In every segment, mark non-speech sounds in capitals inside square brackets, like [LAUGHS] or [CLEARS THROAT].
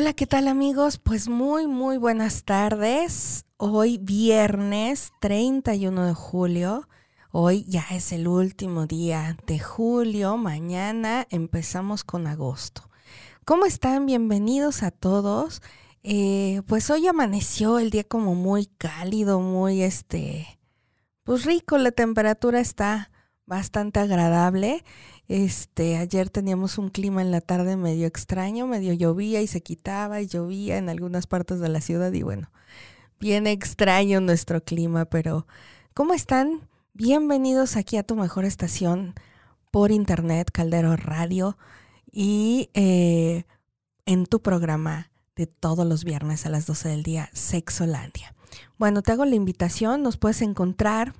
Hola, ¿qué tal amigos? Pues muy, muy buenas tardes. Hoy viernes 31 de julio. Hoy ya es el último día de julio. Mañana empezamos con agosto. ¿Cómo están? Bienvenidos a todos. Eh, pues hoy amaneció el día como muy cálido, muy este, pues rico. La temperatura está bastante agradable. Este, ayer teníamos un clima en la tarde medio extraño, medio llovía y se quitaba y llovía en algunas partes de la ciudad y bueno, bien extraño nuestro clima, pero ¿cómo están? Bienvenidos aquí a tu mejor estación por internet, Caldero Radio y eh, en tu programa de todos los viernes a las 12 del día, Sexolandia. Bueno, te hago la invitación, nos puedes encontrar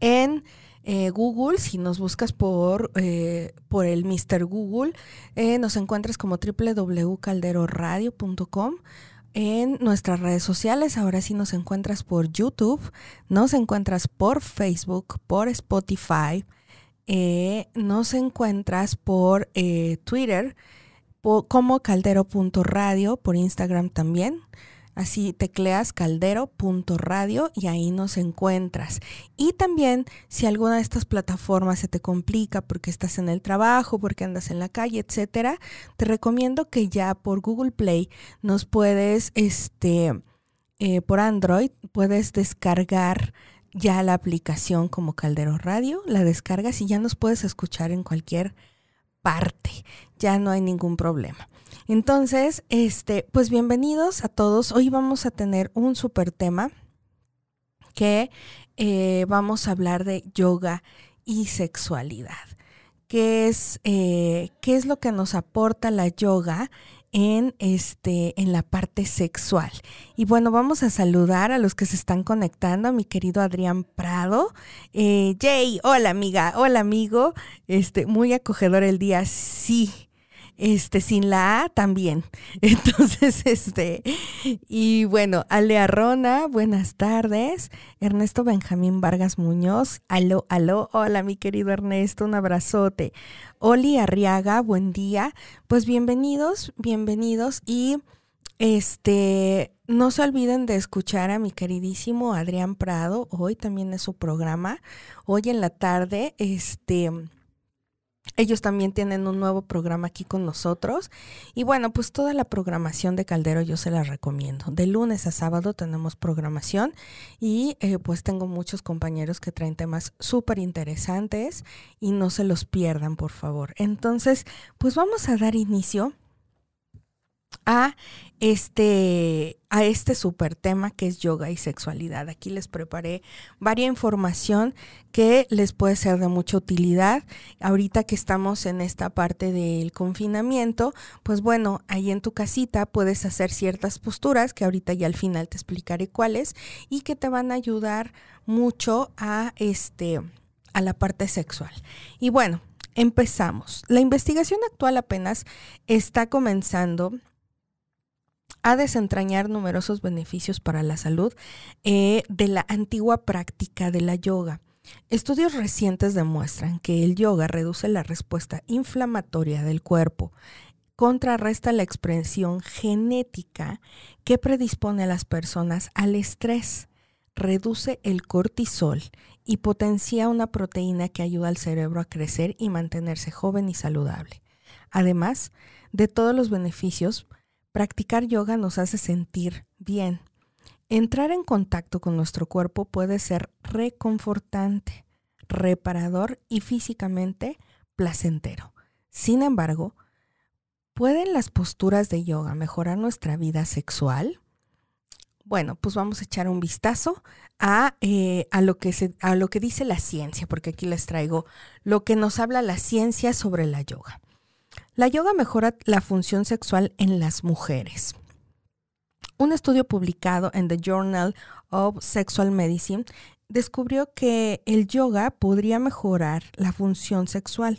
en eh, Google, si nos buscas por, eh, por el Mr. Google, eh, nos encuentras como www.calderoradio.com. En nuestras redes sociales, ahora sí nos encuentras por YouTube, nos encuentras por Facebook, por Spotify, nos encuentras por Twitter como caldero.radio, por Instagram también. Así tecleas caldero.radio y ahí nos encuentras. Y también si alguna de estas plataformas se te complica porque estás en el trabajo, porque andas en la calle, etcétera, te recomiendo que ya por Google Play nos puedes, este, eh, por Android, puedes descargar ya la aplicación como Caldero Radio, la descargas y ya nos puedes escuchar en cualquier parte. Ya no hay ningún problema. Entonces, este, pues bienvenidos a todos. Hoy vamos a tener un super tema que eh, vamos a hablar de yoga y sexualidad. ¿Qué es, eh, ¿Qué es lo que nos aporta la yoga en este en la parte sexual. Y bueno, vamos a saludar a los que se están conectando, a mi querido Adrián Prado. Eh, Jay, hola amiga, hola amigo. Este, muy acogedor el día, sí este, sin la A también. [LAUGHS] Entonces, este, y bueno, Ale Arrona, buenas tardes. Ernesto Benjamín Vargas Muñoz, aló, aló, hola mi querido Ernesto, un abrazote. Oli Arriaga, buen día. Pues bienvenidos, bienvenidos y este, no se olviden de escuchar a mi queridísimo Adrián Prado, hoy también es su programa, hoy en la tarde, este ellos también tienen un nuevo programa aquí con nosotros. Y bueno, pues toda la programación de Caldero yo se la recomiendo. De lunes a sábado tenemos programación y eh, pues tengo muchos compañeros que traen temas súper interesantes y no se los pierdan, por favor. Entonces, pues vamos a dar inicio a este, a este super tema que es yoga y sexualidad. Aquí les preparé varias información que les puede ser de mucha utilidad. Ahorita que estamos en esta parte del confinamiento, pues bueno, ahí en tu casita puedes hacer ciertas posturas que ahorita ya al final te explicaré cuáles y que te van a ayudar mucho a este a la parte sexual. Y bueno, empezamos. La investigación actual apenas está comenzando a desentrañar numerosos beneficios para la salud eh, de la antigua práctica de la yoga. Estudios recientes demuestran que el yoga reduce la respuesta inflamatoria del cuerpo, contrarresta la expresión genética que predispone a las personas al estrés, reduce el cortisol y potencia una proteína que ayuda al cerebro a crecer y mantenerse joven y saludable. Además de todos los beneficios, Practicar yoga nos hace sentir bien. Entrar en contacto con nuestro cuerpo puede ser reconfortante, reparador y físicamente placentero. Sin embargo, ¿pueden las posturas de yoga mejorar nuestra vida sexual? Bueno, pues vamos a echar un vistazo a, eh, a, lo que se, a lo que dice la ciencia, porque aquí les traigo lo que nos habla la ciencia sobre la yoga. La yoga mejora la función sexual en las mujeres. Un estudio publicado en The Journal of Sexual Medicine descubrió que el yoga podría mejorar la función sexual,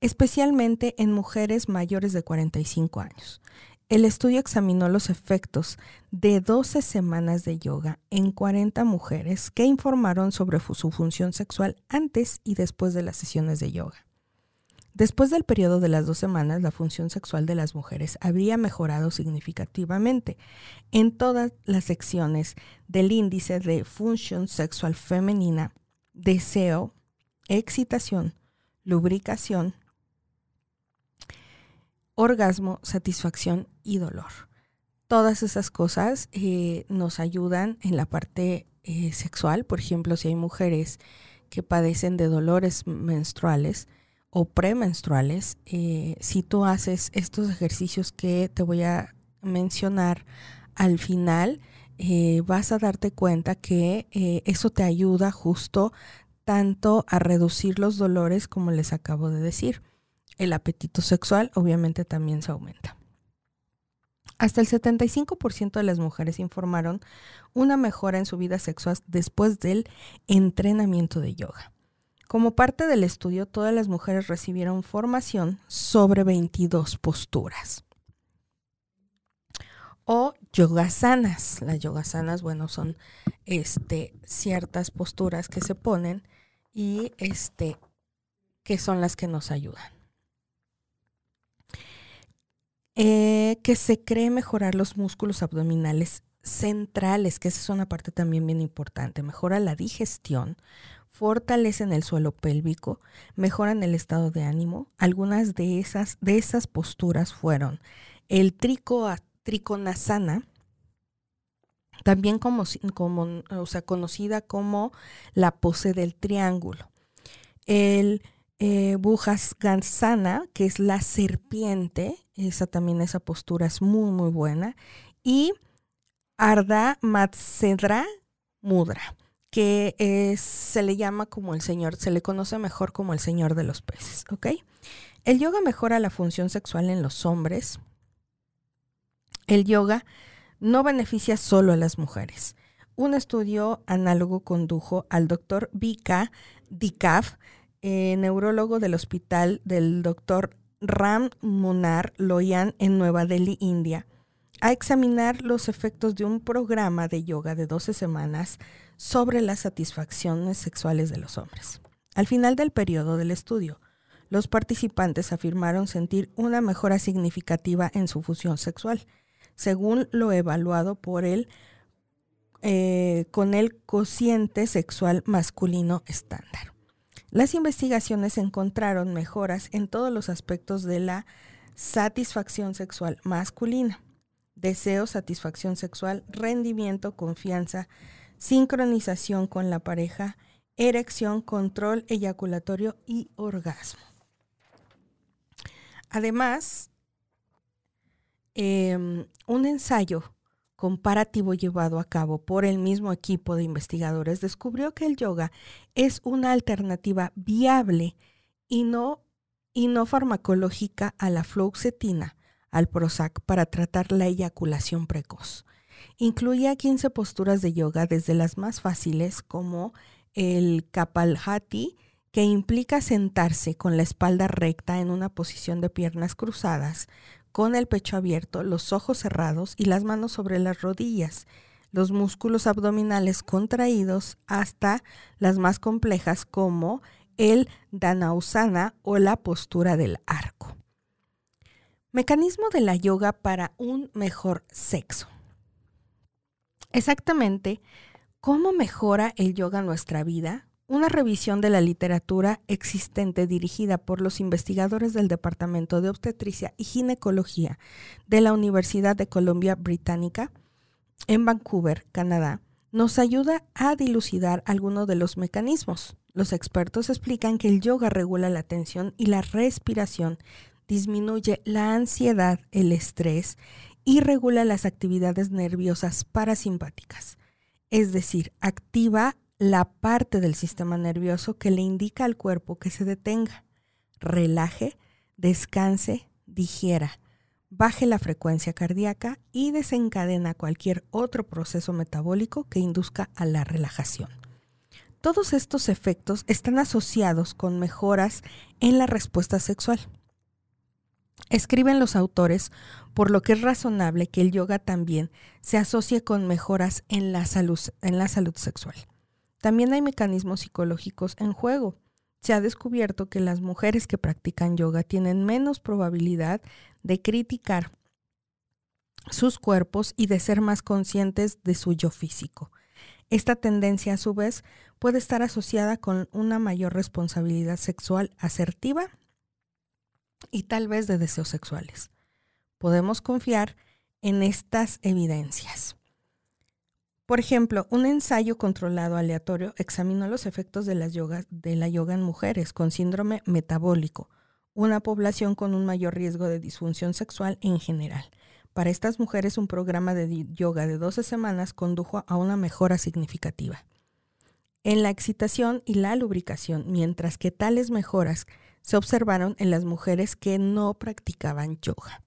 especialmente en mujeres mayores de 45 años. El estudio examinó los efectos de 12 semanas de yoga en 40 mujeres que informaron sobre su función sexual antes y después de las sesiones de yoga. Después del periodo de las dos semanas, la función sexual de las mujeres habría mejorado significativamente en todas las secciones del índice de función sexual femenina, deseo, excitación, lubricación, orgasmo, satisfacción y dolor. Todas esas cosas eh, nos ayudan en la parte eh, sexual. Por ejemplo, si hay mujeres que padecen de dolores menstruales, o premenstruales, eh, si tú haces estos ejercicios que te voy a mencionar al final, eh, vas a darte cuenta que eh, eso te ayuda justo tanto a reducir los dolores como les acabo de decir. El apetito sexual obviamente también se aumenta. Hasta el 75% de las mujeres informaron una mejora en su vida sexual después del entrenamiento de yoga. Como parte del estudio, todas las mujeres recibieron formación sobre 22 posturas. O yogasanas. Las yogasanas, bueno, son este, ciertas posturas que se ponen y este, que son las que nos ayudan. Eh, que se cree mejorar los músculos abdominales centrales, que esa es una parte también bien importante. Mejora la digestión, fortalecen el suelo pélvico, mejoran el estado de ánimo. Algunas de esas, de esas posturas fueron el trico, triconasana, también como, como, o sea, conocida como la pose del triángulo. El eh, Bujasgansana, que es la serpiente, esa también, esa postura es muy, muy buena. Y Ardha Matsedra Mudra que se le llama como el señor, se le conoce mejor como el señor de los peces, ¿ok? El yoga mejora la función sexual en los hombres. El yoga no beneficia solo a las mujeres. Un estudio análogo condujo al doctor Vika Dikaf, eh, neurólogo del hospital del doctor Ram Munar Loyan en Nueva Delhi, India, a examinar los efectos de un programa de yoga de 12 semanas sobre las satisfacciones sexuales de los hombres. Al final del periodo del estudio, los participantes afirmaron sentir una mejora significativa en su función sexual, según lo evaluado por eh, con el cociente sexual masculino estándar. Las investigaciones encontraron mejoras en todos los aspectos de la satisfacción sexual masculina, deseo, satisfacción sexual, rendimiento, confianza, sincronización con la pareja, erección, control eyaculatorio y orgasmo. Además, em, un ensayo comparativo llevado a cabo por el mismo equipo de investigadores descubrió que el yoga es una alternativa viable y no, y no farmacológica a la fluoxetina, al Prozac, para tratar la eyaculación precoz. Incluía 15 posturas de yoga, desde las más fáciles como el Kapalhati, que implica sentarse con la espalda recta en una posición de piernas cruzadas, con el pecho abierto, los ojos cerrados y las manos sobre las rodillas, los músculos abdominales contraídos hasta las más complejas como el Danausana o la postura del arco. Mecanismo de la yoga para un mejor sexo. Exactamente, ¿cómo mejora el yoga nuestra vida? Una revisión de la literatura existente dirigida por los investigadores del Departamento de Obstetricia y Ginecología de la Universidad de Columbia Británica en Vancouver, Canadá, nos ayuda a dilucidar algunos de los mecanismos. Los expertos explican que el yoga regula la tensión y la respiración, disminuye la ansiedad, el estrés y regula las actividades nerviosas parasimpáticas, es decir, activa la parte del sistema nervioso que le indica al cuerpo que se detenga, relaje, descanse, digiera, baje la frecuencia cardíaca y desencadena cualquier otro proceso metabólico que induzca a la relajación. Todos estos efectos están asociados con mejoras en la respuesta sexual. Escriben los autores, por lo que es razonable que el yoga también se asocie con mejoras en la salud, en la salud sexual. También hay mecanismos psicológicos en juego. se ha descubierto que las mujeres que practican yoga tienen menos probabilidad de criticar sus cuerpos y de ser más conscientes de su yo físico. Esta tendencia, a su vez, puede estar asociada con una mayor responsabilidad sexual asertiva y tal vez de deseos sexuales. Podemos confiar en estas evidencias. Por ejemplo, un ensayo controlado aleatorio examinó los efectos de, las de la yoga en mujeres con síndrome metabólico, una población con un mayor riesgo de disfunción sexual en general. Para estas mujeres un programa de yoga de 12 semanas condujo a una mejora significativa en la excitación y la lubricación, mientras que tales mejoras se observaron en las mujeres que no practicaban yoga.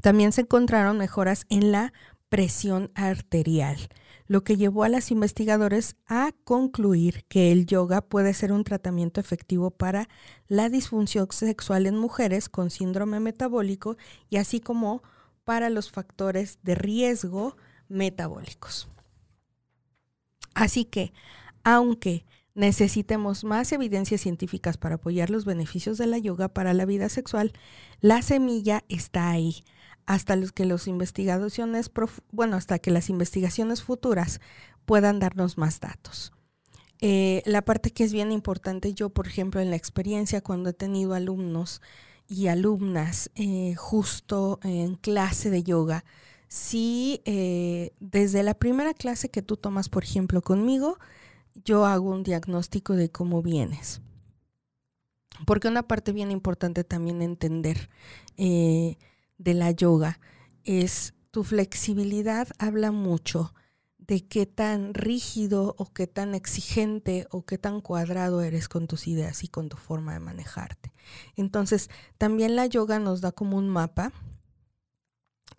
También se encontraron mejoras en la presión arterial, lo que llevó a los investigadores a concluir que el yoga puede ser un tratamiento efectivo para la disfunción sexual en mujeres con síndrome metabólico y así como para los factores de riesgo metabólicos. Así que, aunque necesitemos más evidencias científicas para apoyar los beneficios de la yoga para la vida sexual, la semilla está ahí hasta los que los investigaciones, bueno, hasta que las investigaciones futuras puedan darnos más datos. Eh, la parte que es bien importante, yo por ejemplo en la experiencia cuando he tenido alumnos y alumnas eh, justo en clase de yoga, si eh, desde la primera clase que tú tomas, por ejemplo, conmigo, yo hago un diagnóstico de cómo vienes. Porque una parte bien importante también entender de la yoga es tu flexibilidad habla mucho de qué tan rígido o qué tan exigente o qué tan cuadrado eres con tus ideas y con tu forma de manejarte. Entonces, también la yoga nos da como un mapa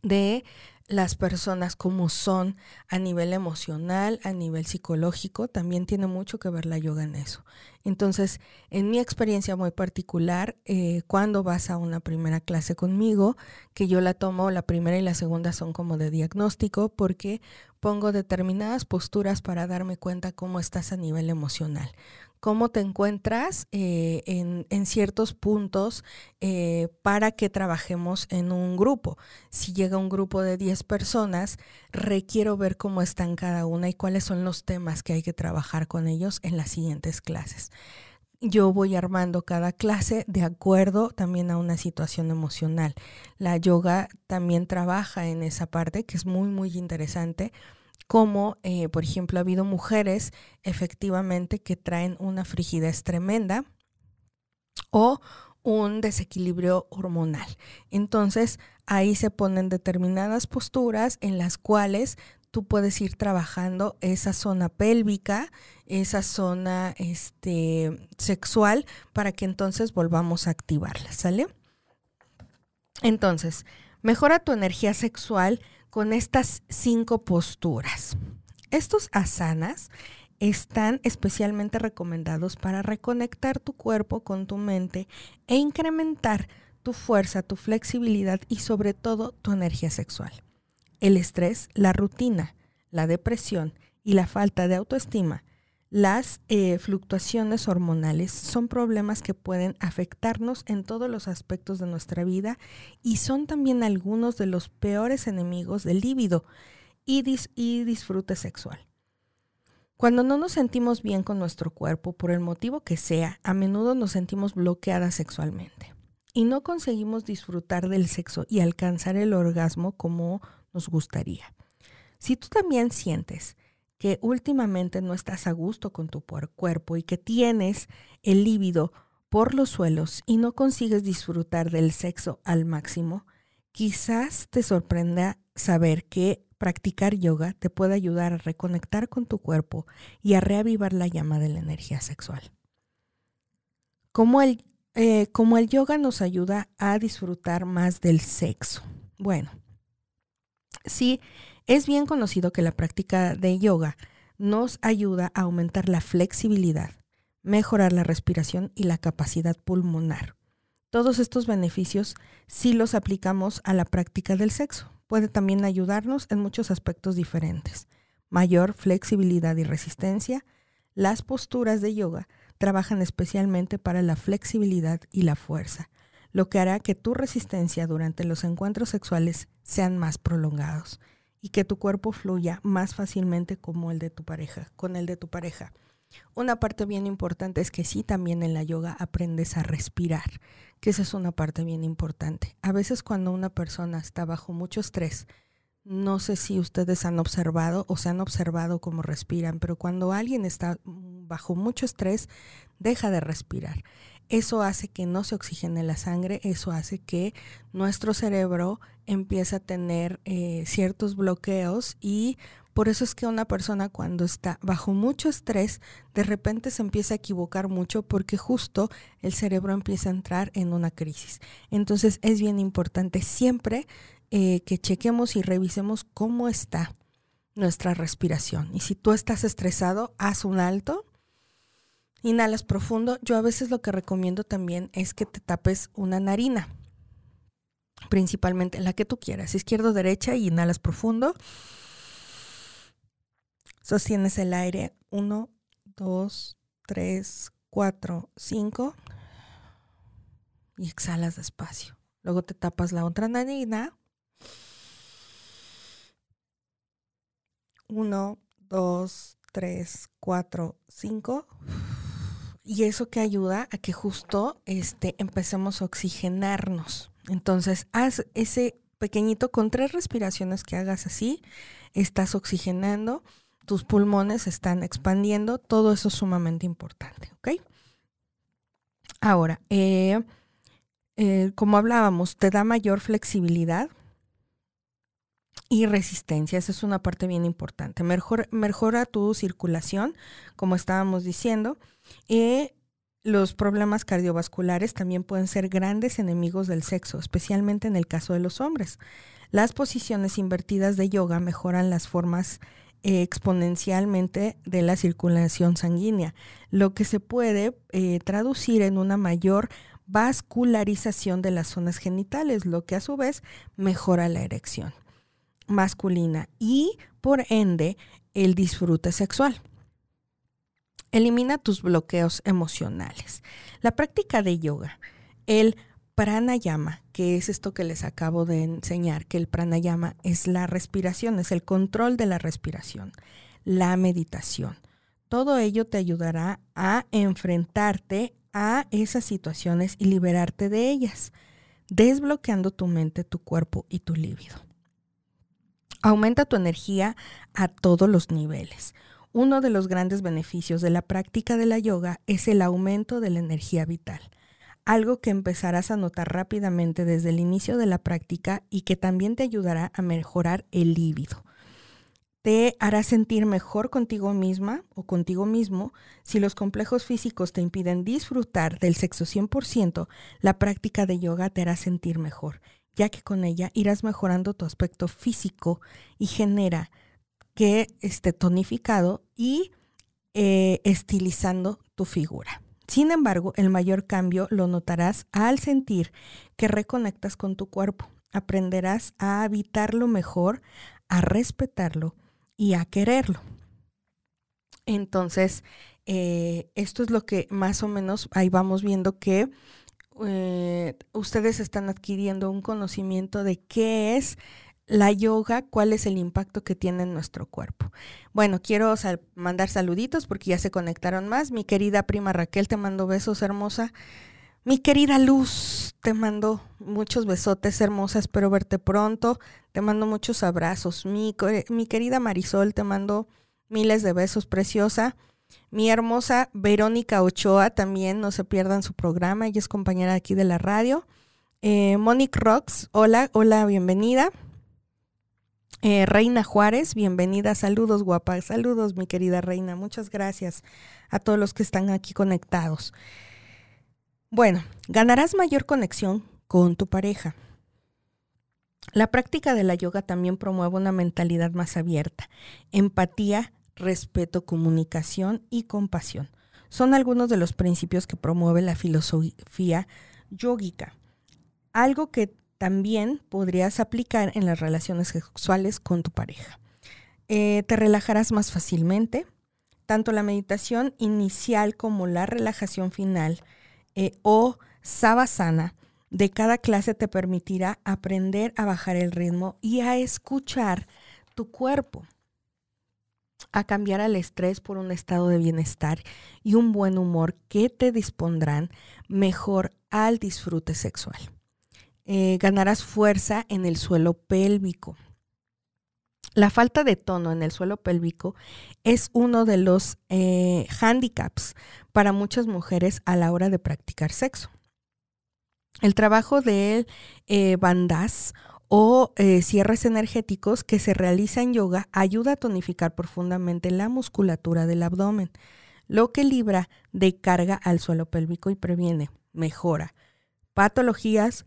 de las personas como son a nivel emocional, a nivel psicológico, también tiene mucho que ver la yoga en eso. Entonces, en mi experiencia muy particular, eh, cuando vas a una primera clase conmigo, que yo la tomo, la primera y la segunda son como de diagnóstico, porque pongo determinadas posturas para darme cuenta cómo estás a nivel emocional cómo te encuentras eh, en, ciertos puntos eh, para que trabajemos en un grupo. Si llega un grupo de 10 personas, requiero ver cómo están cada una y cuáles son los temas que hay que trabajar con ellos en las siguientes clases. Yo voy armando cada clase de acuerdo también a una situación emocional. La yoga también trabaja en esa parte que es muy, muy interesante como eh, por ejemplo ha habido mujeres efectivamente que traen una frigidez tremenda o un desequilibrio hormonal. Entonces ahí se ponen determinadas posturas en las cuales tú puedes ir trabajando esa zona pélvica, esa zona este, sexual, para que entonces volvamos a activarla, ¿sale? Entonces, mejora tu energía sexual con estas cinco posturas. Estos asanas están especialmente recomendados para reconectar tu cuerpo con tu mente e incrementar tu fuerza, tu flexibilidad y sobre todo tu energía sexual. El estrés, la rutina, la depresión y la falta de autoestima las eh, fluctuaciones hormonales son problemas que pueden afectarnos en todos los aspectos de nuestra vida y son también algunos de los peores enemigos del líbido y, y disfrute sexual. Cuando no nos sentimos bien con nuestro cuerpo, por el motivo que sea, a menudo nos sentimos bloqueadas sexualmente y no conseguimos disfrutar del sexo y alcanzar el orgasmo como nos gustaría. Si tú también sientes que últimamente no estás a gusto con tu cuerpo y que tienes el líbido por los suelos y no consigues disfrutar del sexo al máximo, quizás te sorprenda saber que practicar yoga te puede ayudar a reconectar con tu cuerpo y a reavivar la llama de la energía sexual. Como el, eh, como el yoga nos ayuda a disfrutar más del sexo. Bueno, sí, es bien conocido que la práctica de yoga nos ayuda a aumentar la flexibilidad, mejorar la respiración y la capacidad pulmonar. Todos estos beneficios, si los aplicamos a la práctica del sexo, puede también ayudarnos en muchos aspectos diferentes. Mayor flexibilidad y resistencia, las posturas de yoga trabajan especialmente para la flexibilidad y la fuerza, lo que hará que tu resistencia durante los encuentros sexuales sean más prolongados y que tu cuerpo fluya más fácilmente como el de tu pareja, con el de tu pareja. Una parte bien importante es que sí también en la yoga aprendes a respirar, que esa es una parte bien importante. A veces cuando una persona está bajo mucho estrés, no sé si ustedes han observado o se han observado cómo respiran, pero cuando alguien está bajo mucho estrés, deja de respirar. Eso hace que no se oxigene la sangre, eso hace que nuestro cerebro empiece a tener eh, ciertos bloqueos y por eso es que una persona cuando está bajo mucho estrés, de repente se empieza a equivocar mucho porque justo el cerebro empieza a entrar en una crisis. Entonces es bien importante siempre eh, que chequemos y revisemos cómo está nuestra respiración. Y si tú estás estresado, haz un alto. Inhalas profundo. Yo a veces lo que recomiendo también es que te tapes una narina, principalmente la que tú quieras, izquierda o derecha, y inhalas profundo. Sostienes el aire. Uno, dos, tres, cuatro, cinco. Y exhalas despacio. Luego te tapas la otra narina. Uno, dos, tres, cuatro, cinco. Y eso que ayuda a que justo este, empecemos a oxigenarnos. Entonces, haz ese pequeñito con tres respiraciones que hagas así, estás oxigenando tus pulmones están expandiendo, todo eso es sumamente importante, ¿ok? Ahora, eh, eh, como hablábamos, te da mayor flexibilidad y resistencia, esa es una parte bien importante. mejora tu circulación, como estábamos diciendo, y los problemas cardiovasculares también pueden ser grandes enemigos del sexo, especialmente en el caso de los hombres. Las posiciones invertidas de yoga mejoran las formas exponencialmente de la circulación sanguínea, lo que se puede eh, traducir en una mayor vascularización de las zonas genitales, lo que a su vez mejora la erección masculina y por ende el disfrute sexual. Elimina tus bloqueos emocionales. La práctica de yoga, el pranayama, que es esto que les acabo de enseñar, que el pranayama es la respiración, es el control de la respiración, la meditación. Todo ello te ayudará a enfrentarte a esas situaciones y liberarte de ellas, desbloqueando tu mente, tu cuerpo y tu líbido. Aumenta tu energía a todos los niveles. Uno de los grandes beneficios de la práctica de la yoga es el aumento de la energía vital algo que empezarás a notar rápidamente desde el inicio de la práctica y que también te ayudará a mejorar el líbido. Te hará sentir mejor contigo misma o contigo mismo. Si los complejos físicos te impiden disfrutar del sexo 100%, la práctica de yoga te hará sentir mejor, ya que con ella irás mejorando tu aspecto físico y genera que esté tonificado y eh, estilizando tu figura. Sin embargo, el mayor cambio lo notarás al sentir que reconectas con tu cuerpo. Aprenderás a habitarlo mejor, a respetarlo y a quererlo. Entonces, eh, esto es lo que más o menos ahí vamos viendo que eh, ustedes están adquiriendo un conocimiento de qué es la yoga, cuál es el impacto que tiene en nuestro cuerpo. Bueno, quiero mandar saluditos porque ya se conectaron más. Mi querida prima Raquel te mando besos, hermosa. Mi querida Luz, te mando muchos besotes, hermosa. Espero verte pronto. Te mando muchos abrazos. Mi, mi querida Marisol, te mando miles de besos, preciosa. Mi hermosa Verónica Ochoa también, no se pierdan su programa. Ella es compañera aquí de la radio. Eh, Monique Rocks, hola, hola, bienvenida. Eh, Reina Juárez, bienvenida, saludos guapa, saludos mi querida Reina, muchas gracias a todos los que están aquí conectados. Bueno, ganarás mayor conexión con tu pareja. La práctica de la yoga también promueve una mentalidad más abierta, empatía, respeto, comunicación y compasión. Son algunos de los principios que promueve la filosofía yógica. Algo que también podrías aplicar en las relaciones sexuales con tu pareja. Eh, te relajarás más fácilmente, tanto la meditación inicial como la relajación final eh, o savasana de cada clase te permitirá aprender a bajar el ritmo y a escuchar tu cuerpo, a cambiar al estrés por un estado de bienestar y un buen humor que te dispondrán mejor al disfrute sexual. Eh, ganarás fuerza en el suelo pélvico. La falta de tono en el suelo pélvico es uno de los eh, handicaps para muchas mujeres a la hora de practicar sexo. El trabajo de eh, bandas o eh, cierres energéticos que se realiza en yoga ayuda a tonificar profundamente la musculatura del abdomen, lo que libra de carga al suelo pélvico y previene, mejora patologías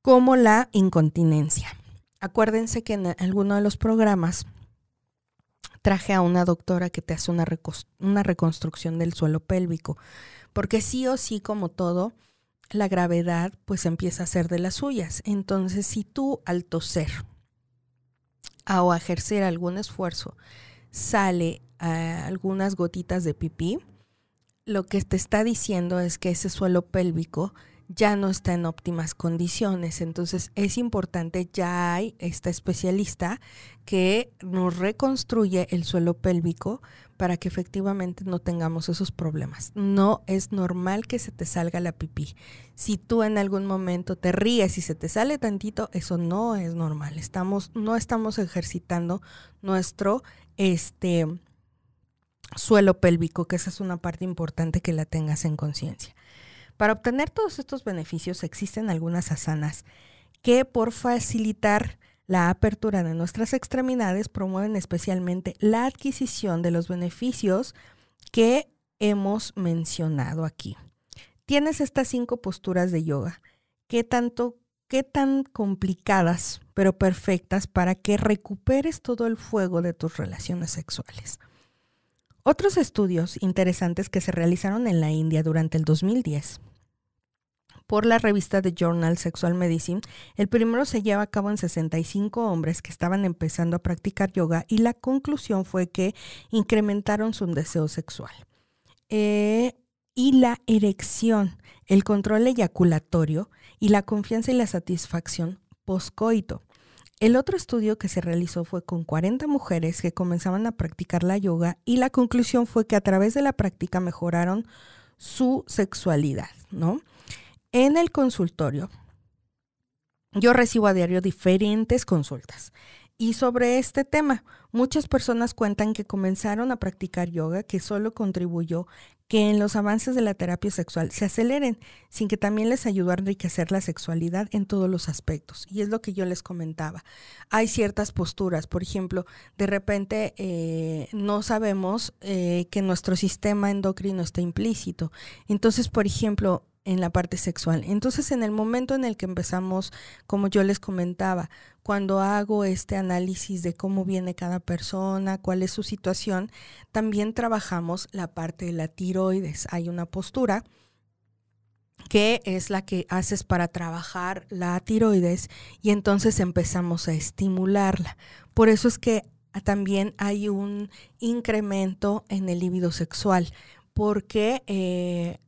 como la incontinencia. Acuérdense que en alguno de los programas traje a una doctora que te hace una, una reconstrucción del suelo pélvico, porque sí o sí, como todo, la gravedad pues empieza a ser de las suyas. Entonces, si tú al toser o a ejercer algún esfuerzo sale algunas gotitas de pipí, lo que te está diciendo es que ese suelo pélvico ya no está en óptimas condiciones. Entonces es importante, ya hay esta especialista que nos reconstruye el suelo pélvico para que efectivamente no tengamos esos problemas. No es normal que se te salga la pipí. Si tú en algún momento te ríes y se te sale tantito, eso no es normal. Estamos, no estamos ejercitando nuestro este, suelo pélvico, que esa es una parte importante que la tengas en conciencia. Para obtener todos estos beneficios existen algunas asanas que por facilitar la apertura de nuestras extremidades promueven especialmente la adquisición de los beneficios que hemos mencionado aquí. Tienes estas cinco posturas de yoga. ¿Qué tanto, qué tan complicadas, pero perfectas para que recuperes todo el fuego de tus relaciones sexuales? Otros estudios interesantes que se realizaron en la India durante el 2010 por la revista de Journal Sexual Medicine, el primero se lleva a cabo en 65 hombres que estaban empezando a practicar yoga y la conclusión fue que incrementaron su deseo sexual. Eh, y la erección, el control eyaculatorio y la confianza y la satisfacción poscoito. El otro estudio que se realizó fue con 40 mujeres que comenzaban a practicar la yoga y la conclusión fue que a través de la práctica mejoraron su sexualidad, ¿no? En el consultorio, yo recibo a diario diferentes consultas. Y sobre este tema, muchas personas cuentan que comenzaron a practicar yoga, que solo contribuyó que en los avances de la terapia sexual se aceleren, sin que también les ayudó a enriquecer la sexualidad en todos los aspectos. Y es lo que yo les comentaba. Hay ciertas posturas, por ejemplo, de repente eh, no sabemos eh, que nuestro sistema endocrino está implícito. Entonces, por ejemplo, en la parte sexual. Entonces, en el momento en el que empezamos, como yo les comentaba, cuando hago este análisis de cómo viene cada persona, cuál es su situación, también trabajamos la parte de la tiroides. Hay una postura que es la que haces para trabajar la tiroides y entonces empezamos a estimularla. Por eso es que también hay un incremento en el libido sexual, porque eh,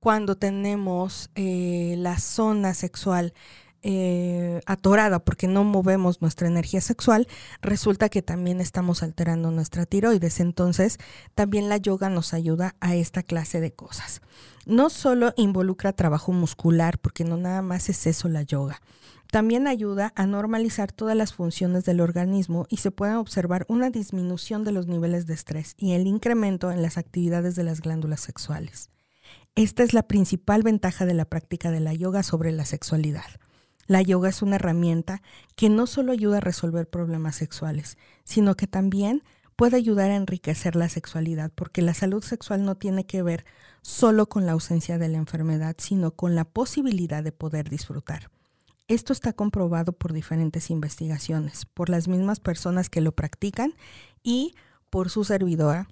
cuando tenemos eh, la zona sexual eh, atorada porque no movemos nuestra energía sexual, resulta que también estamos alterando nuestra tiroides. Entonces, también la yoga nos ayuda a esta clase de cosas. No solo involucra trabajo muscular, porque no nada más es eso la yoga. También ayuda a normalizar todas las funciones del organismo y se puede observar una disminución de los niveles de estrés y el incremento en las actividades de las glándulas sexuales. Esta es la principal ventaja de la práctica de la yoga sobre la sexualidad. La yoga es una herramienta que no solo ayuda a resolver problemas sexuales, sino que también puede ayudar a enriquecer la sexualidad, porque la salud sexual no tiene que ver solo con la ausencia de la enfermedad, sino con la posibilidad de poder disfrutar. Esto está comprobado por diferentes investigaciones, por las mismas personas que lo practican y por su servidora,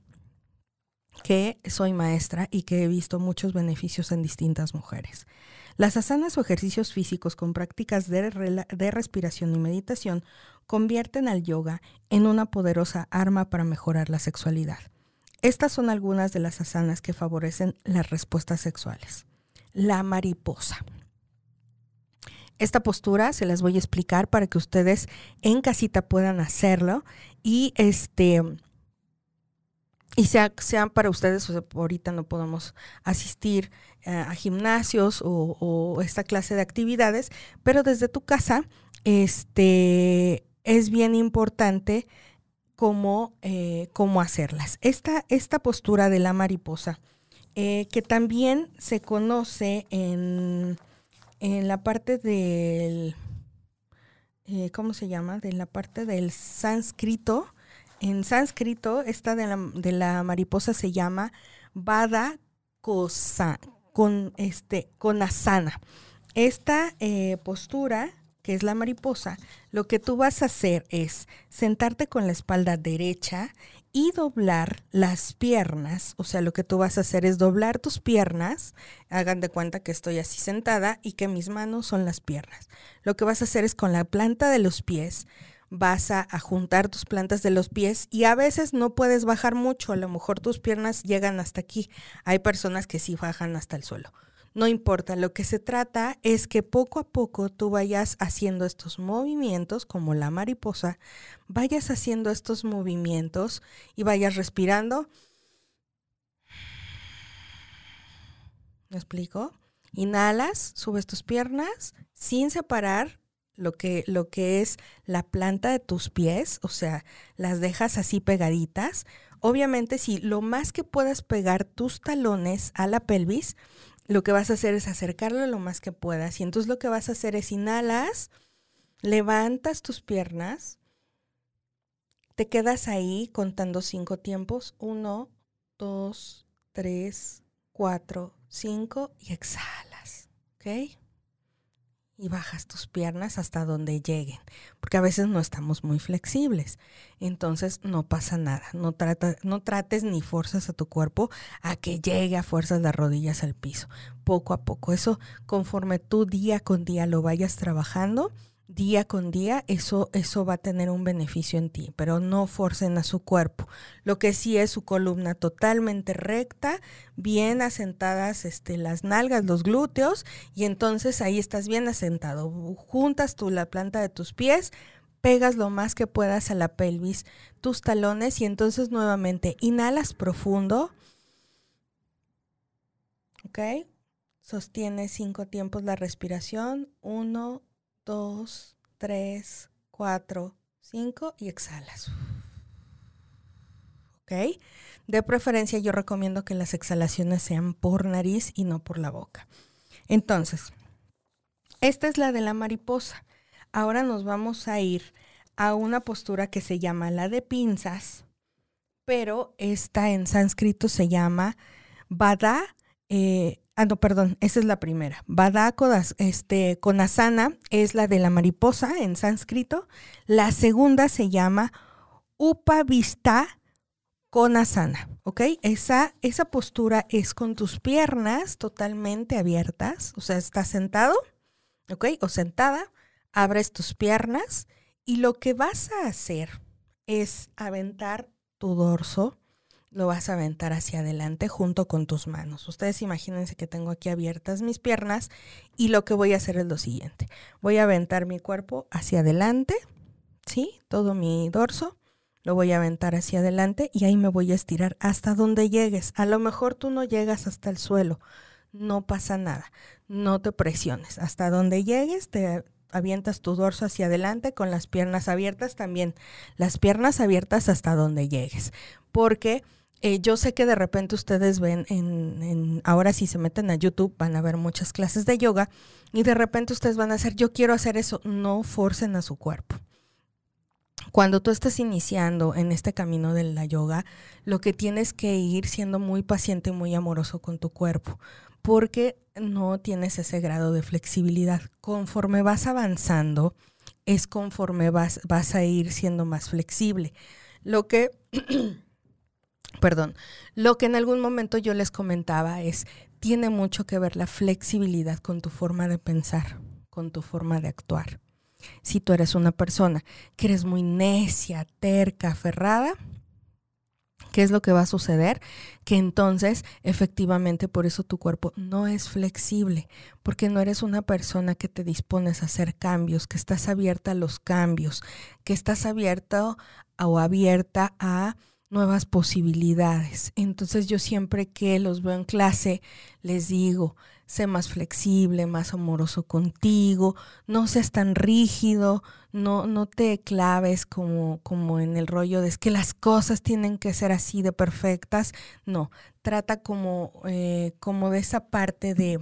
que soy maestra y que he visto muchos beneficios en distintas mujeres. Las asanas o ejercicios físicos con prácticas de, respiración y meditación convierten al yoga en una poderosa arma para mejorar la sexualidad. Estas son algunas de las asanas que favorecen las respuestas sexuales. La mariposa. Esta postura se las voy a explicar para que ustedes en casita puedan hacerlo y este y sea, sean para ustedes, o ahorita no podemos asistir eh, a gimnasios o, esta clase de actividades, pero desde tu casa este, es bien importante cómo, eh, cómo hacerlas. Esta, esta, postura de la mariposa, eh, que también se conoce en, en la parte del, ¿cómo se llama? De la parte del sánscrito, en sánscrito, esta de la, de la mariposa se llama Bada Kosa, con, este. Esta eh, postura, que es la mariposa, lo que tú vas a hacer es sentarte con la espalda derecha y doblar las piernas. O sea, lo que tú vas a hacer es doblar tus piernas. Hagan de cuenta que estoy así sentada y que mis manos son las piernas. Lo que vas a hacer es con la planta de los pies vas a, juntar tus plantas de los pies y a veces no puedes bajar mucho, a lo mejor tus piernas llegan hasta aquí. Hay personas que sí bajan hasta el suelo. No importa, lo que se trata es que poco a poco tú vayas haciendo estos movimientos, como la mariposa, vayas haciendo estos movimientos y vayas respirando. ¿Me explico? Inhalas, subes tus piernas sin separar lo que, lo que es la planta de tus pies, o sea, las dejas así pegaditas. Obviamente, si lo más que puedas pegar tus talones a la pelvis, lo que vas a hacer es acercarlo lo más que puedas. Y entonces lo que vas a hacer es inhalas, levantas tus piernas, te quedas ahí contando cinco tiempos. Uno, dos, tres, cuatro, cinco y exhalas. ¿Ok? Y bajas tus piernas hasta donde lleguen, porque a veces no estamos muy flexibles. Entonces no pasa nada, no, trata, no trates ni fuerzas a tu cuerpo a que llegue a fuerzas las rodillas al piso, poco a poco. Eso conforme tú día con día lo vayas trabajando, día con día, eso, eso va a tener un beneficio en ti, pero no forcen a su cuerpo. Lo que sí es su columna totalmente recta, bien asentadas este, las nalgas, los glúteos, y entonces ahí estás bien asentado. Juntas tú la planta de tus pies, pegas lo más que puedas a la pelvis, tus talones, y entonces nuevamente inhalas profundo. ¿Ok? Sostienes cinco tiempos la respiración. Uno, dos, tres, cuatro, cinco y exhalas. ¿Ok? De preferencia yo recomiendo que las exhalaciones sean por nariz y no por la boca. Entonces, esta es la de la mariposa. Ahora nos vamos a ir a una postura que se llama la de pinzas, pero esta en sánscrito se llama Bada eh, Ah, no, perdón, esa es la primera. Badakodas, este, Konasana es la de la mariposa en sánscrito. La segunda se llama Upavista Konasana, ¿ok? Esa, esa postura es con tus piernas totalmente abiertas, o sea, estás sentado, ¿ok? O sentada, abres tus piernas y lo que vas a hacer es aventar tu dorso lo vas a aventar hacia adelante junto con tus manos. Ustedes imagínense que tengo aquí abiertas mis piernas y lo que voy a hacer es lo siguiente. Voy a aventar mi cuerpo hacia adelante, ¿sí? Todo mi dorso. Lo voy a aventar hacia adelante y ahí me voy a estirar hasta donde llegues. A lo mejor tú no llegas hasta el suelo. No pasa nada. No te presiones. Hasta donde llegues, te avientas tu dorso hacia adelante con las piernas abiertas también. Las piernas abiertas hasta donde llegues. Porque eh, yo sé que de repente ustedes ven en, ahora si se meten a YouTube van a ver muchas clases de yoga y de repente ustedes van a hacer, yo quiero hacer eso, no forcen a su cuerpo. Cuando tú estás iniciando en este camino de la yoga, lo que tienes que ir siendo muy paciente y muy amoroso con tu cuerpo, porque no tienes ese grado de flexibilidad. Conforme vas avanzando, es conforme vas, vas a ir siendo más flexible. Lo que [CLEARS THROAT] perdón, lo que en algún momento yo les comentaba es, tiene mucho que ver la flexibilidad con tu forma de pensar, con tu forma de actuar. Si tú eres una persona que eres muy necia, terca, aferrada, ¿qué es lo que va a suceder? Que entonces efectivamente por eso tu cuerpo no es flexible, porque no eres una persona que te dispones a hacer cambios, que estás abierta a los cambios, que estás abierta o abierta a nuevas posibilidades. Entonces yo siempre que los veo en clase les digo, sé más flexible, más amoroso contigo, no seas tan rígido, no, no te claves como, como en el rollo de es que las cosas tienen que ser así de perfectas. No, trata como, eh, como de esa parte de,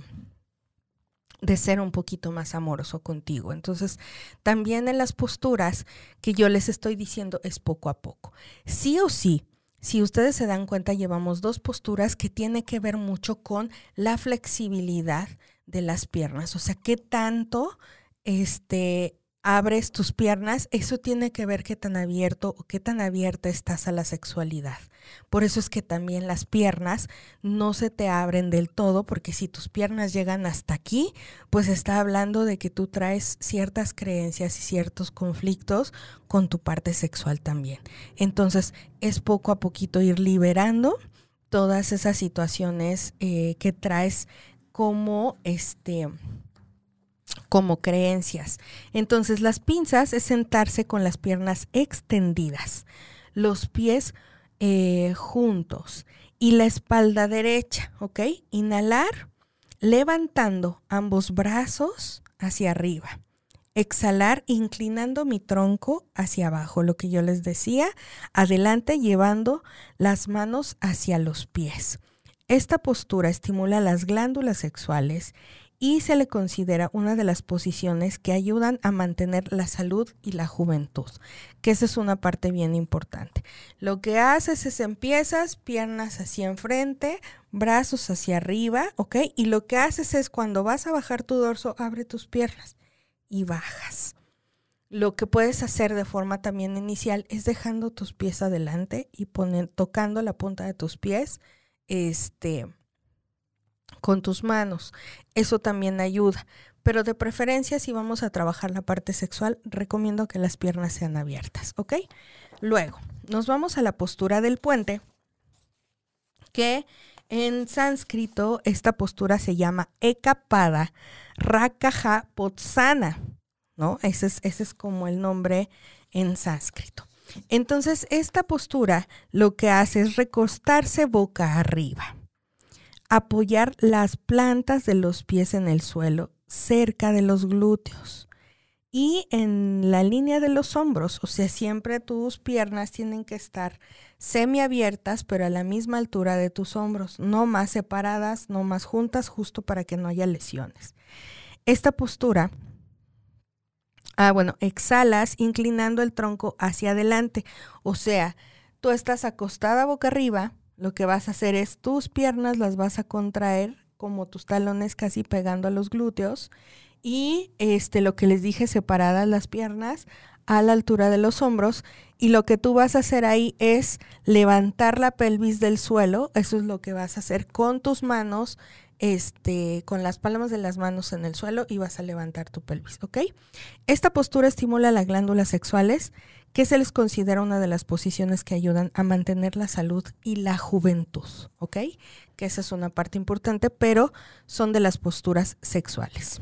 de ser un poquito más amoroso contigo. Entonces, también en las posturas que yo les estoy diciendo es poco a poco. Sí o sí, si ustedes se dan cuenta, llevamos dos posturas que tiene que ver mucho con la flexibilidad de las piernas. O sea, qué tanto este abres tus piernas, eso tiene que ver qué tan abierto o qué tan abierta estás a la sexualidad. Por eso es que también las piernas no se te abren del todo, porque si tus piernas llegan hasta aquí, pues está hablando de que tú traes ciertas creencias y ciertos conflictos con tu parte sexual también. Entonces, es poco a poquito ir liberando todas esas situaciones eh, que traes como este como creencias. Entonces las pinzas es sentarse con las piernas extendidas, los pies eh, juntos y la espalda derecha, ¿ok? Inhalar, levantando ambos brazos hacia arriba. Exhalar inclinando mi tronco hacia abajo, lo que yo les decía, adelante llevando las manos hacia los pies. Esta postura estimula las glándulas sexuales y se le considera una de las posiciones que ayudan a mantener la salud y la juventud, que esa es una parte bien importante. Lo que haces es empiezas piernas hacia enfrente, brazos hacia arriba, ¿ok? Y lo que haces es cuando vas a bajar tu dorso, abre tus piernas y bajas. Lo que puedes hacer de forma también inicial es dejando tus pies adelante y tocando la punta de tus pies, este, con tus manos. Eso también ayuda. Pero de preferencia, si vamos a trabajar la parte sexual, recomiendo que las piernas sean abiertas, ¿ok? Luego, nos vamos a la postura del puente, que en sánscrito esta postura se llama Ekapada Rakaha Potsana, ¿no? Ese es, ese es como el nombre en sánscrito. Entonces, esta postura lo que hace es recostarse boca arriba apoyar las plantas de los pies en el suelo cerca de los glúteos y en la línea de los hombros, o sea, siempre tus piernas tienen que estar semiabiertas, pero a la misma altura de tus hombros, no más separadas, no más juntas, justo para que no haya lesiones. Esta postura, ah, bueno, exhalas inclinando el tronco hacia adelante, o sea, tú estás acostada boca arriba, lo que vas a hacer es tus piernas las vas a contraer como tus talones casi pegando a los glúteos y este lo que les dije separadas las piernas a la altura de los hombros y lo que tú vas a hacer ahí es levantar la pelvis del suelo, eso es lo que vas a hacer con tus manos este, con las palmas de las manos en el suelo y vas a levantar tu pelvis, ¿ok? Esta postura estimula las glándulas sexuales que se les considera una de las posiciones que ayudan a mantener la salud y la juventud, ¿ok? Que esa es una parte importante, pero son de las posturas sexuales.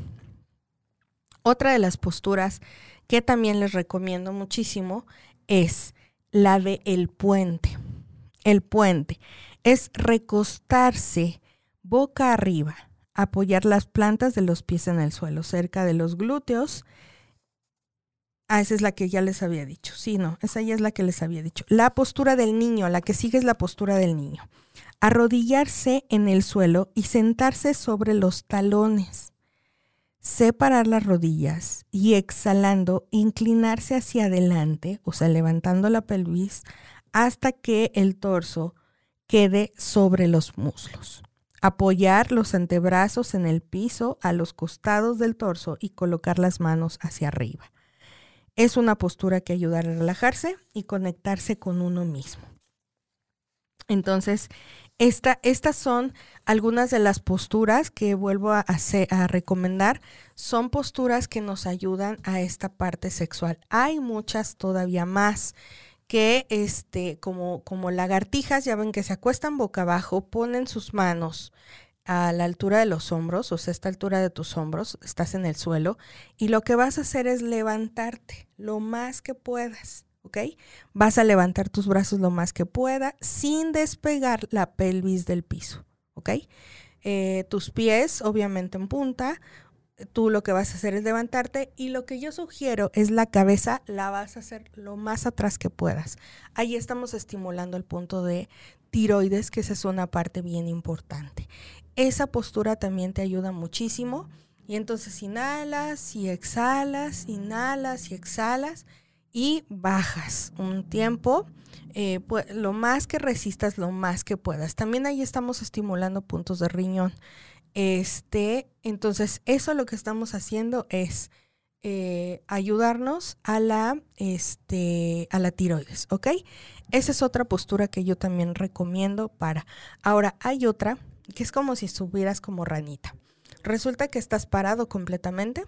Otra de las posturas que también les recomiendo muchísimo es la de el puente. El puente es recostarse boca arriba, apoyar las plantas de los pies en el suelo, cerca de los glúteos Ah, esa es la que ya les había dicho. Sí, no, esa ya es la que les había dicho. La postura del niño, la que sigue es la postura del niño. Arrodillarse en el suelo y sentarse sobre los talones. Separar las rodillas y exhalando, inclinarse hacia adelante, o sea, levantando la pelvis, hasta que el torso quede sobre los muslos. Apoyar los antebrazos en el piso a los costados del torso y colocar las manos hacia arriba. Es una postura que ayuda a relajarse y conectarse con uno mismo. Entonces, esta, estas son algunas de las posturas que vuelvo a, a recomendar. Son posturas que nos ayudan a esta parte sexual. Hay muchas todavía más que este, como, como lagartijas, ya ven que se acuestan boca abajo, ponen sus manos a la altura de los hombros, o sea, esta altura de tus hombros, estás en el suelo, y lo que vas a hacer es levantarte lo más que puedas, ¿ok? Vas a levantar tus brazos lo más que pueda sin despegar la pelvis del piso, ¿ok? Eh, tus pies, obviamente en punta, tú lo que vas a hacer es levantarte y lo que yo sugiero es la cabeza la vas a hacer lo más atrás que puedas. Ahí estamos estimulando el punto de tiroides, que esa es una parte bien importante. Esa postura también te ayuda muchísimo. Y entonces inhalas y exhalas, inhalas y exhalas y bajas un tiempo. Eh, lo más que resistas, lo más que puedas. También ahí estamos estimulando puntos de riñón. Este, entonces, eso lo que estamos haciendo es eh, ayudarnos a la, este, a la tiroides, ¿ok? Esa es otra postura que yo también recomiendo para. Ahora, hay otra que es como si estuvieras como ranita. Resulta que estás parado completamente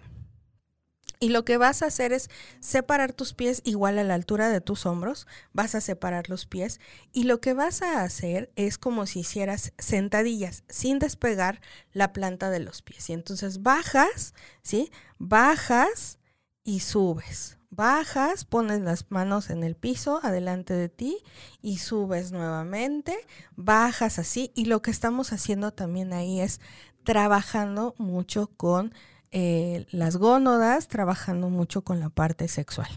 y lo que vas a hacer es separar tus pies igual a la altura de tus hombros, vas a separar los pies y lo que vas a hacer es como si hicieras sentadillas sin despegar la planta de los pies. Y entonces bajas, ¿sí? Bajas y subes. Bajas, pones las manos en el piso adelante de ti y subes nuevamente, bajas así y lo que estamos haciendo también ahí es trabajando mucho con eh, las gónodas, trabajando mucho con la parte sexual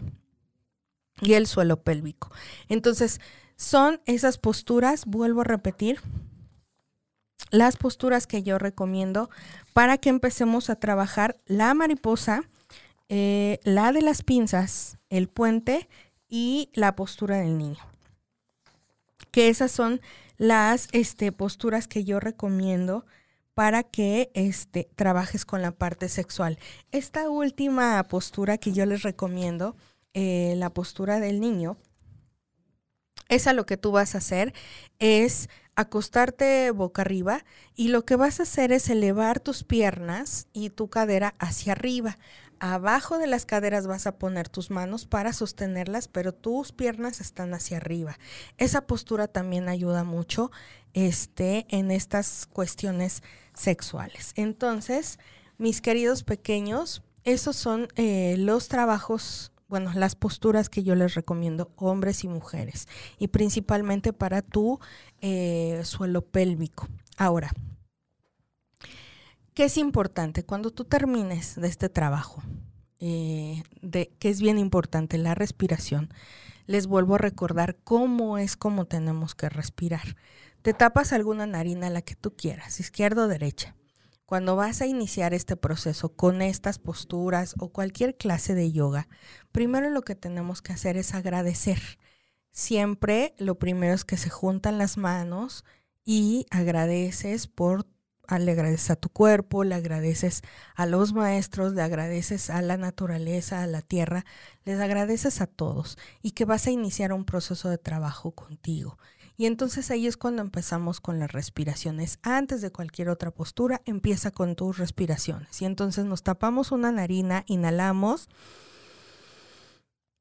y el suelo pélvico. Entonces, son esas posturas, vuelvo a repetir, las posturas que yo recomiendo para que empecemos a trabajar la mariposa, eh, la de las pinzas, el puente y la postura del niño. Que esas son las este, posturas que yo recomiendo para que este, trabajes con la parte sexual. Esta última postura que yo les recomiendo, eh, la postura del niño, esa lo que tú vas a hacer es acostarte boca arriba y lo que vas a hacer es elevar tus piernas y tu cadera hacia arriba. Abajo de las caderas vas a poner tus manos para sostenerlas, pero tus piernas están hacia arriba. Esa postura también ayuda mucho este, en estas cuestiones sexuales. Entonces, mis queridos pequeños, esos son eh, los trabajos, bueno, las posturas que yo les recomiendo, hombres y mujeres, y principalmente para tu eh, suelo pélvico. Ahora, ¿Qué es importante? Cuando tú termines de este trabajo, eh, de, que es bien importante, la respiración, les vuelvo a recordar cómo es como tenemos que respirar. Te tapas alguna narina, la que tú quieras, izquierda o derecha. Cuando vas a iniciar este proceso con estas posturas o cualquier clase de yoga, primero lo que tenemos que hacer es agradecer. Siempre lo primero es que se juntan las manos y agradeces por le agradeces a tu cuerpo, le agradeces a los maestros, le agradeces a la naturaleza, a la tierra, les agradeces a todos y que vas a iniciar un proceso de trabajo contigo. Y entonces ahí es cuando empezamos con las respiraciones. Antes de cualquier otra postura, empieza con tus respiraciones. Y entonces nos tapamos una narina, inhalamos,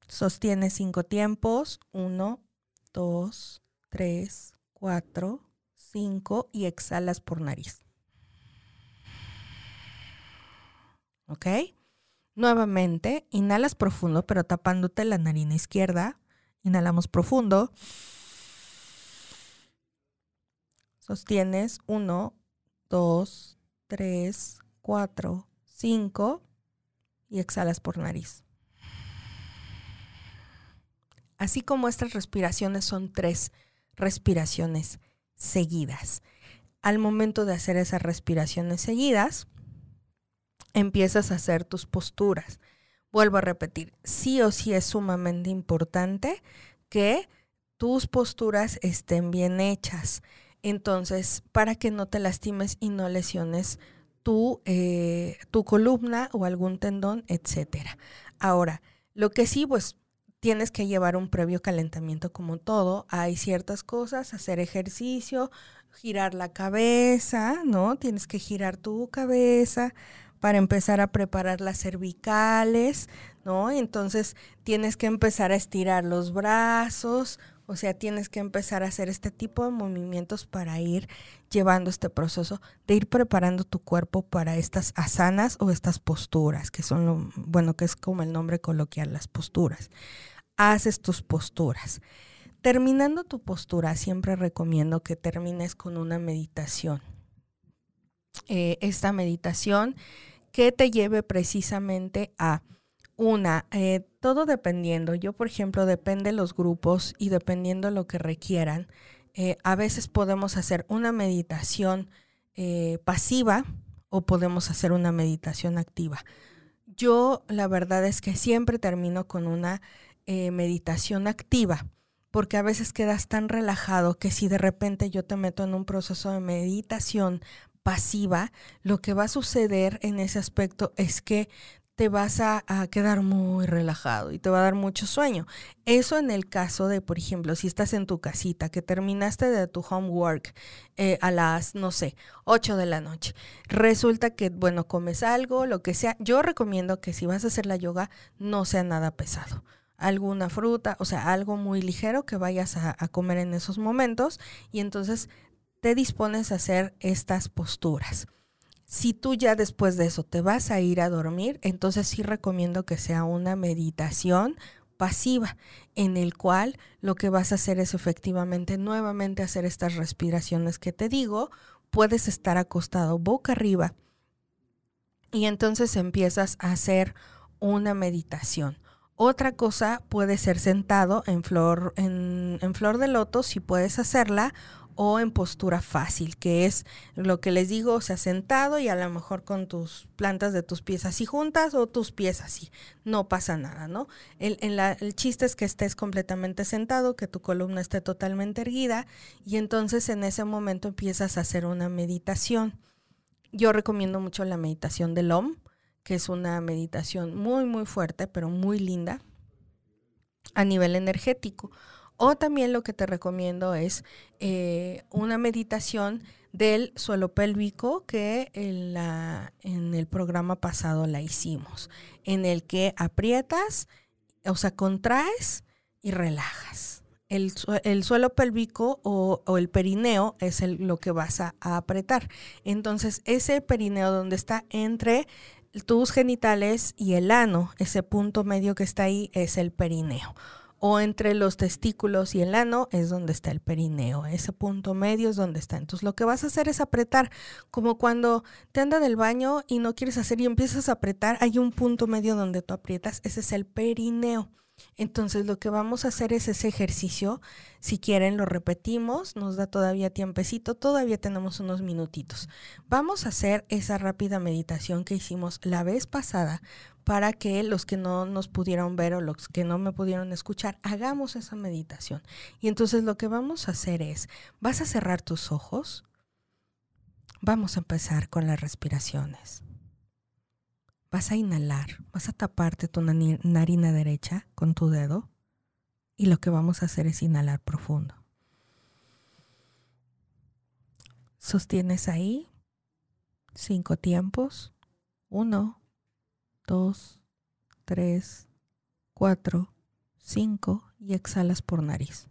sostiene cinco tiempos, uno, dos, tres, cuatro, cinco y exhalas por nariz. ¿Ok? Nuevamente, inhalas profundo, pero tapándote la narina izquierda. Inhalamos profundo. Sostienes 1, 2, 3, 4, 5 y exhalas por nariz. Así como estas respiraciones son tres respiraciones seguidas. Al momento de hacer esas respiraciones seguidas, empiezas a hacer tus posturas. Vuelvo a repetir, sí o sí es sumamente importante que tus posturas estén bien hechas. Entonces, para que no te lastimes y no lesiones tu, eh, tu columna o algún tendón, etcétera. Ahora, lo que sí, pues tienes que llevar un previo calentamiento como todo. Hay ciertas cosas, hacer ejercicio, girar la cabeza, ¿no? Tienes que girar tu cabeza para empezar a preparar las cervicales, ¿no? Entonces tienes que empezar a estirar los brazos, o sea, tienes que empezar a hacer este tipo de movimientos para ir llevando este proceso de ir preparando tu cuerpo para estas asanas o estas posturas, que son lo, bueno, que es como el nombre coloquial, las posturas haces tus posturas. Terminando tu postura, siempre recomiendo que termines con una meditación. Eh, esta meditación que te lleve precisamente a una, eh, todo dependiendo, yo por ejemplo, depende los grupos y dependiendo lo que requieran, eh, a veces podemos hacer una meditación pasiva o podemos hacer una meditación activa. Yo la verdad es que siempre termino con una eh, meditación activa, porque a veces quedas tan relajado que si de repente yo te meto en un proceso de meditación pasiva, lo que va a suceder en ese aspecto es que te vas a, quedar muy relajado y te va a dar mucho sueño. Eso en el caso de, por ejemplo, si estás en tu casita, que terminaste de tu homework eh, a las, no sé, 8 de la noche. Resulta que, bueno, comes algo, lo que sea. Yo recomiendo que si vas a hacer la yoga, no sea nada pesado alguna fruta, o sea, algo muy ligero que vayas a, comer en esos momentos y entonces te dispones a hacer estas posturas. Si tú ya después de eso te vas a ir a dormir, entonces sí recomiendo que sea una meditación pasiva, en el cual lo que vas a hacer es efectivamente nuevamente hacer estas respiraciones que te digo. Puedes estar acostado boca arriba y entonces empiezas a hacer una meditación. Otra cosa puede ser sentado en flor, en, flor de loto, si puedes hacerla, o en postura fácil, que es lo que les digo, o sea, sentado y a lo mejor con tus plantas de tus pies así juntas o tus pies así. No pasa nada, ¿no? El, el chiste es que estés completamente sentado, que tu columna esté totalmente erguida y entonces en ese momento empiezas a hacer una meditación. Yo recomiendo mucho la meditación del OM que es una meditación muy, muy fuerte, pero muy linda a nivel energético. O también lo que te recomiendo es eh, una meditación del suelo pélvico que en, la, en el programa pasado la hicimos, en el que aprietas, o sea, contraes y relajas. El, suelo pélvico o, el perineo es lo que vas a, a, apretar. Entonces, ese perineo donde está entre tus genitales y el ano, ese punto medio que está ahí es el perineo. O entre los testículos y el ano es donde está el perineo. Ese punto medio es donde está. Entonces lo que vas a hacer es apretar, como cuando te anda del baño y no quieres hacer y empiezas a apretar, hay un punto medio donde tú aprietas, ese es el perineo. Entonces lo que vamos a hacer es ese ejercicio. Si quieren lo repetimos, nos da todavía tiempecito, todavía tenemos unos minutitos. Vamos a hacer esa rápida meditación que hicimos la vez pasada para que los que no nos pudieron ver o los que no me pudieron escuchar, hagamos esa meditación. Y entonces lo que vamos a hacer es, vas a cerrar tus ojos. Vamos a empezar con las respiraciones vas a inhalar, vas a taparte tu narina derecha con tu dedo y lo que vamos a hacer es inhalar profundo. Sostienes ahí cinco tiempos. Uno, dos, tres, cuatro, cinco y exhalas por nariz.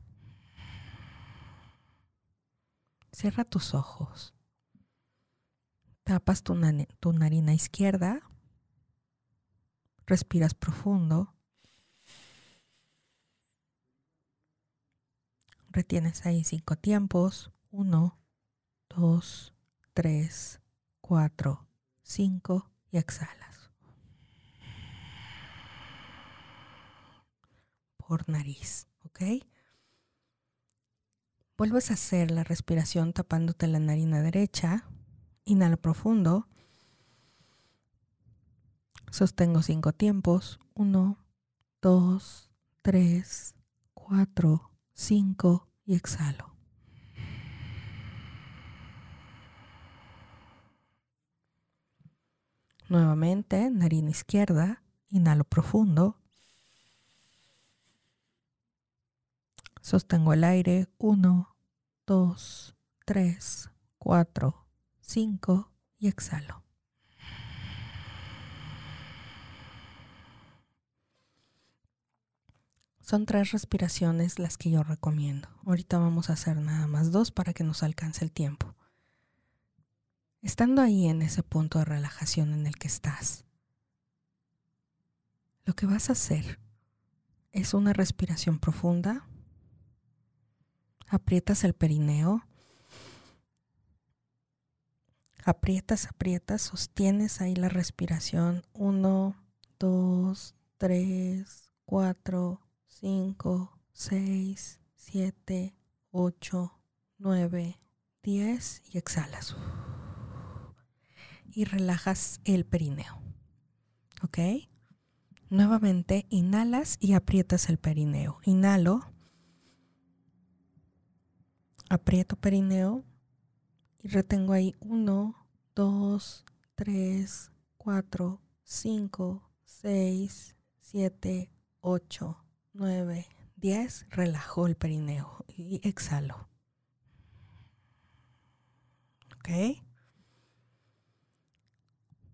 Cierra tus ojos. Tapas tu, tu narina izquierda Respiras profundo. Retienes ahí cinco tiempos. Uno, dos, tres, cuatro, cinco y exhalas. Por nariz, ¿ok? Vuelves a hacer la respiración tapándote la narina derecha. Inhala profundo. Sostengo cinco tiempos. Uno, dos, tres, cuatro, cinco y exhalo. Nuevamente, narina izquierda, inhalo profundo. Sostengo el aire. 1, 2, 3, 4, 5 y exhalo. Son tres respiraciones las que yo recomiendo. Ahorita vamos a hacer nada más dos para que nos alcance el tiempo. Estando ahí en ese punto de relajación en el que estás, lo que vas a hacer es una respiración profunda. Aprietas el perineo. Aprietas, aprietas, sostienes ahí la respiración. Uno, dos, tres, cuatro, 5, 6, 7, 8, 9, 10 y exhalas. Y relajas el perineo. ¿Ok? Nuevamente inhalas y aprietas el perineo. Inhalo. Aprieto perineo y retengo ahí 1, 2, 3, 4, 5, 6, 7, 8, 9, 10, relajo el perineo y exhalo. ¿Ok?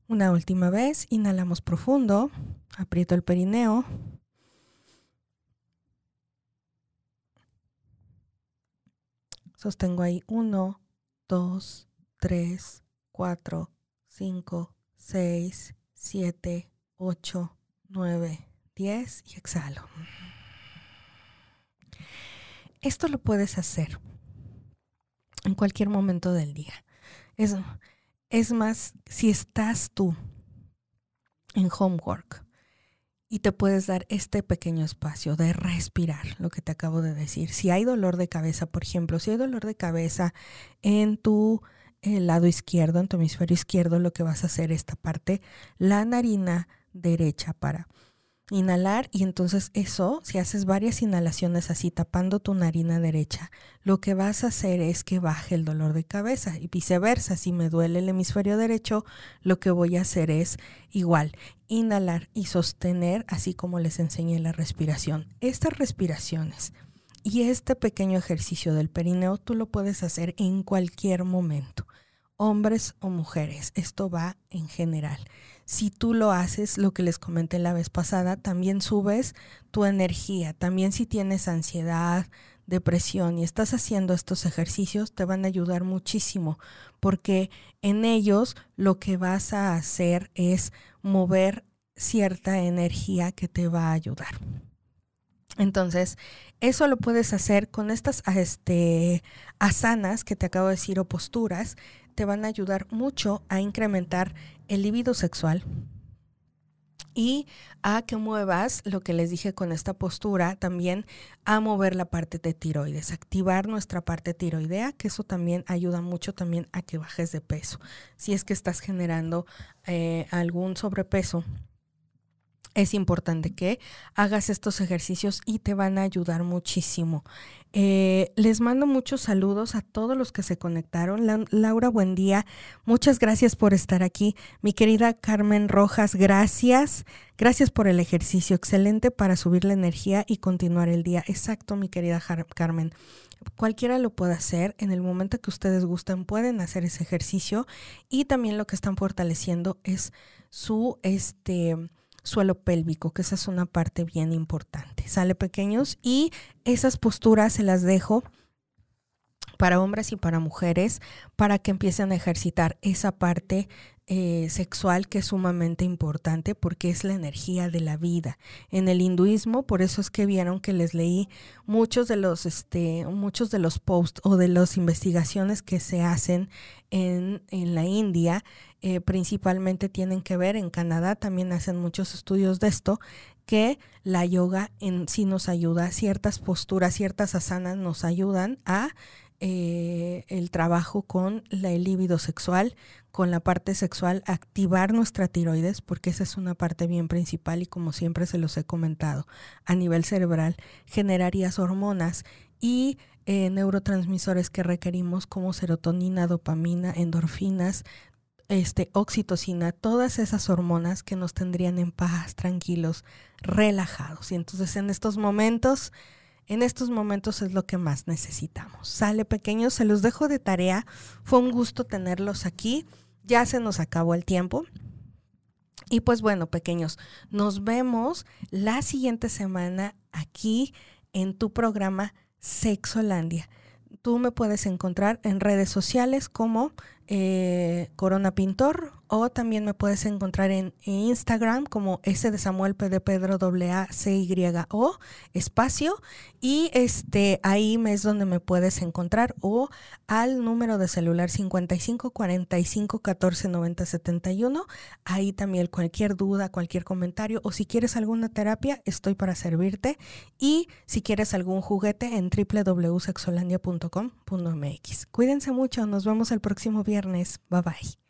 Una última vez, inhalamos profundo, aprieto el perineo. Sostengo ahí 1, 2, 3, 4, 5, 6, 7, 8, 9, 10 y exhalo. Esto lo puedes hacer en cualquier momento del día. Es, es más, si estás tú en homework y te puedes dar este pequeño espacio de respirar, lo que te acabo de decir. Si hay dolor de cabeza, por ejemplo, si hay dolor de cabeza en tu eh, lado izquierdo, en tu hemisferio izquierdo, lo que vas a hacer esta parte, la narina derecha para inhalar y entonces eso, si haces varias inhalaciones así tapando tu narina derecha, lo que vas a hacer es que baje el dolor de cabeza y viceversa, si me duele el hemisferio derecho, lo que voy a hacer es igual, inhalar y sostener así como les enseñé la respiración. Estas respiraciones y este pequeño ejercicio del perineo tú lo puedes hacer en cualquier momento, hombres o mujeres, esto va en general si tú lo haces, lo que les comenté la vez pasada, también subes tu energía. También si tienes ansiedad, depresión y estás haciendo estos ejercicios, te van a ayudar muchísimo, porque en ellos lo que vas a hacer es mover cierta energía que te va a ayudar. Entonces, eso lo puedes hacer con estas este, asanas que te acabo de decir o posturas, te van a ayudar mucho a incrementar el libido sexual y a que muevas lo que les dije con esta postura, también a mover la parte de tiroides, activar nuestra parte tiroidea, que eso también ayuda mucho también a que bajes de peso. Si es que estás generando eh, algún sobrepeso, es importante que hagas estos ejercicios y te van a ayudar muchísimo. Eh, les mando muchos saludos a todos los que se conectaron. Laura, buen día. Muchas gracias por estar aquí. Mi querida Carmen Rojas, gracias. Gracias por el ejercicio. Excelente para subir la energía y continuar el día. Exacto, mi querida Carmen. Cualquiera lo puede hacer. En el momento que ustedes gusten, pueden hacer ese ejercicio. Y también lo que están fortaleciendo es su este suelo pélvico, que esa es una parte bien importante. Sale pequeños y esas posturas se las dejo para hombres y para mujeres para que empiecen a ejercitar esa parte eh, sexual que es sumamente importante porque es la energía de la vida. En el hinduismo, por eso es que vieron que les leí muchos de los, este, muchos de los posts o de las investigaciones que se hacen en, en la India, eh, principalmente tienen que ver, en Canadá también hacen muchos estudios de esto, que la yoga en sí nos ayuda, ciertas posturas, ciertas asanas nos ayudan a eh, el trabajo con la, el líbido sexual, con la parte sexual, activar nuestra tiroides, porque esa es una parte bien principal y como siempre se los he comentado, a nivel cerebral, generarías hormonas y eh, neurotransmisores que requerimos como serotonina, dopamina, endorfinas, este, oxitocina, todas esas hormonas que nos tendrían en paz, tranquilos, relajados. Y entonces en estos momentos en estos momentos es lo que más necesitamos. Sale pequeños, se los dejo de tarea. Fue un gusto tenerlos aquí. Ya se nos acabó el tiempo. Y pues bueno, pequeños, nos vemos la siguiente semana aquí en tu programa Sexolandia. Tú me puedes encontrar en redes sociales como eh, Corona Pintor o también me puedes encontrar en Instagram como S de Samuel P de Pedro A C Y O espacio. Y este ahí es donde me puedes encontrar o al número de celular 55 45 14 90 71 ahí también cualquier duda cualquier comentario o si quieres alguna terapia estoy para servirte. Y si quieres algún juguete en www.sexolandia.com.mx cuídense mucho nos vemos el próximo viernes. Bye bye